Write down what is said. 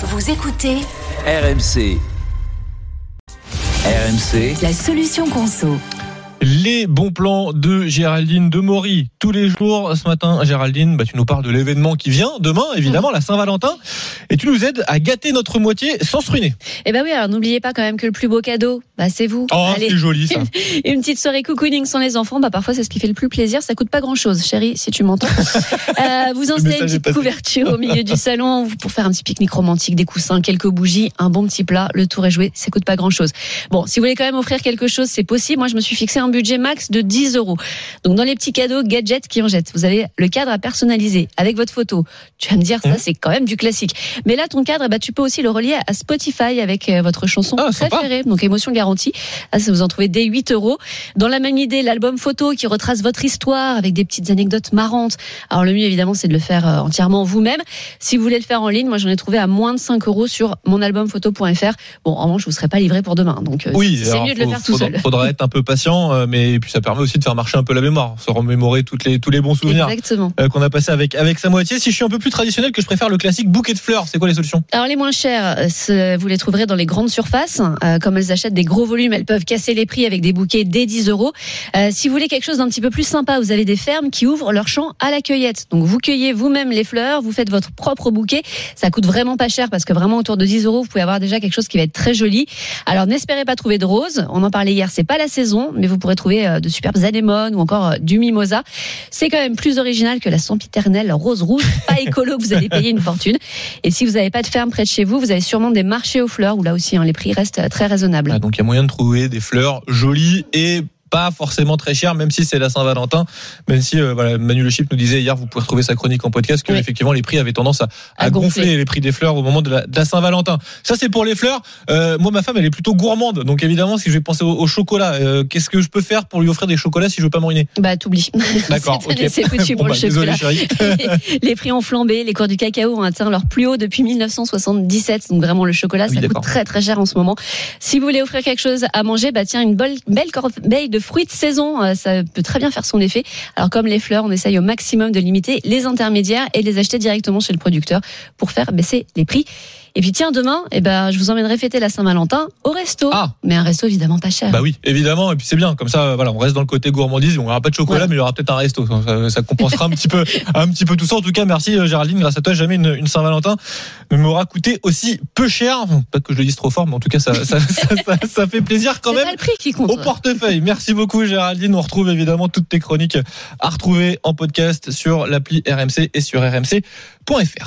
Vous écoutez RMC. RMC, la solution conso. Les bons plans de Géraldine de Maury. Tous les jours, ce matin, Géraldine, bah, tu nous parles de l'événement qui vient demain, évidemment, la Saint-Valentin. Et tu nous aides à gâter notre moitié sans se ruiner. Eh ben oui, alors n'oubliez pas quand même que le plus beau cadeau, bah, c'est vous. Oh, c'est joli ça. Une petite soirée cocooning sans les enfants, bah parfois c'est ce qui fait le plus plaisir. Ça coûte pas grand chose, chérie, si tu m'entends. Euh, vous installez une petite couverture au milieu du salon pour faire un petit pique-nique romantique, des coussins, quelques bougies, un bon petit plat. Le tour est joué, ça coûte pas grand chose. Bon, si vous voulez quand même offrir quelque chose, c'est possible. Moi, je me suis fixé un budget max de 10 euros. Donc dans les petits cadeaux gadgets qui en jettent, vous avez le cadre à personnaliser avec votre photo. Tu vas me dire, ça Mmh. c'est quand même du classique. Mais là, ton cadre, bah, tu peux aussi le relier à Spotify avec euh, votre chanson Ah, préférée. Donc émotion garantie. Là, ça vous en trouvez dès 8 euros. Dans la même idée, l'album photo qui retrace votre histoire avec des petites anecdotes marrantes. Alors le mieux évidemment, c'est de le faire euh, entièrement vous-même. Si vous voulez le faire en ligne, moi j'en ai trouvé à moins de 5 euros sur monalbumphoto.fr. Bon, en revanche, je vous serai pas livré pour demain. Donc euh, Oui, c'est mieux de le faire tout seul. faudra être un peu patient, euh, mais puis ça permet aussi de faire marcher un peu la mémoire, se remémorer toutes les, tous les bons souvenirs euh, qu'on a passés avec, avec sa moitié. Si je suis un peu plus traditionnel, que je préfère le classique bouquet de fleurs, c'est quoi les solutions? Alors les moins chers, euh, vous les trouverez dans les grandes surfaces. Comme elles achètent des gros volumes, elles peuvent casser les prix avec des bouquets dès 10 euros. Si vous voulez quelque chose d'un petit peu plus sympa, vous avez des fermes qui ouvrent leur champ à la cueillette. Donc vous cueillez vous-même les fleurs, vous faites votre propre bouquet. Ça coûte vraiment pas cher parce que vraiment autour de 10 euros, vous pouvez avoir déjà quelque chose qui va être très joli. Alors n'espérez pas trouver de roses. On en parlait hier, c'est pas la saison, mais vous pourrez trouver euh, de superbes anémones ou encore euh, du mimosa. C'est quand même plus original que la sempiternelle rose rouge, pas écolo vous allez payer une fortune. Et si vous n'avez pas de ferme près de chez vous, vous avez sûrement des marchés aux fleurs où là aussi hein, les prix restent euh, très raisonnables. Ah, Donc il y a moyen de trouver des fleurs jolies et pas forcément très chères, même si c'est la Saint-Valentin. Même si euh, voilà, Manu Le Chip nous disait hier, vous pouvez retrouver sa chronique en podcast, que Oui. effectivement les prix avaient tendance à, à À gonfler. gonfler. les prix des fleurs au moment de la, Saint-Valentin. Ça c'est pour les fleurs. Euh, moi ma femme elle est plutôt gourmande, donc évidemment si je vais penser au, au chocolat, euh, qu'est-ce que je peux faire pour lui offrir des chocolats si je veux pas me ruiner Bah t'oublies. D'accord, C'est- foutu Bon, pour le bah, désolé, chocolat. chérie. les prix ont flambé, les cours du cacao ont atteint leur plus haut depuis 1977. Donc vraiment le chocolat, Oui, ça coûte très très cher en ce moment. Si vous voulez offrir quelque chose à manger, bah tiens une belle, belle corbeille de fruits de saison, euh, ça peut très bien faire son effet. Alors comme les fleurs, on essaye au maximum de limiter les intermédiaires et de les acheter directement chez le producteur pour faire baisser les prix. Et puis tiens demain, eh ben je vous emmènerai fêter la Saint-Valentin au resto. Ah. Mais un resto évidemment pas cher. Bah oui, évidemment, et puis c'est bien, comme ça, voilà, on reste dans le côté gourmandise, on aura pas de chocolat, mais il y aura peut-être un resto, ça, ça compensera un petit peu, un petit peu tout ça. En tout cas, merci euh, Géraldine, grâce à toi, jamais une, une Saint-Valentin ne m'aura coûté aussi peu cher. Bon, Pas que je le dise trop fort, mais en tout cas, ça, ça, ça, fait plaisir quand même. pas le prix qui compte. Au portefeuille. Merci beaucoup Géraldine. On retrouve évidemment toutes tes chroniques à retrouver en podcast sur l'appli RMC et sur rmc.fr.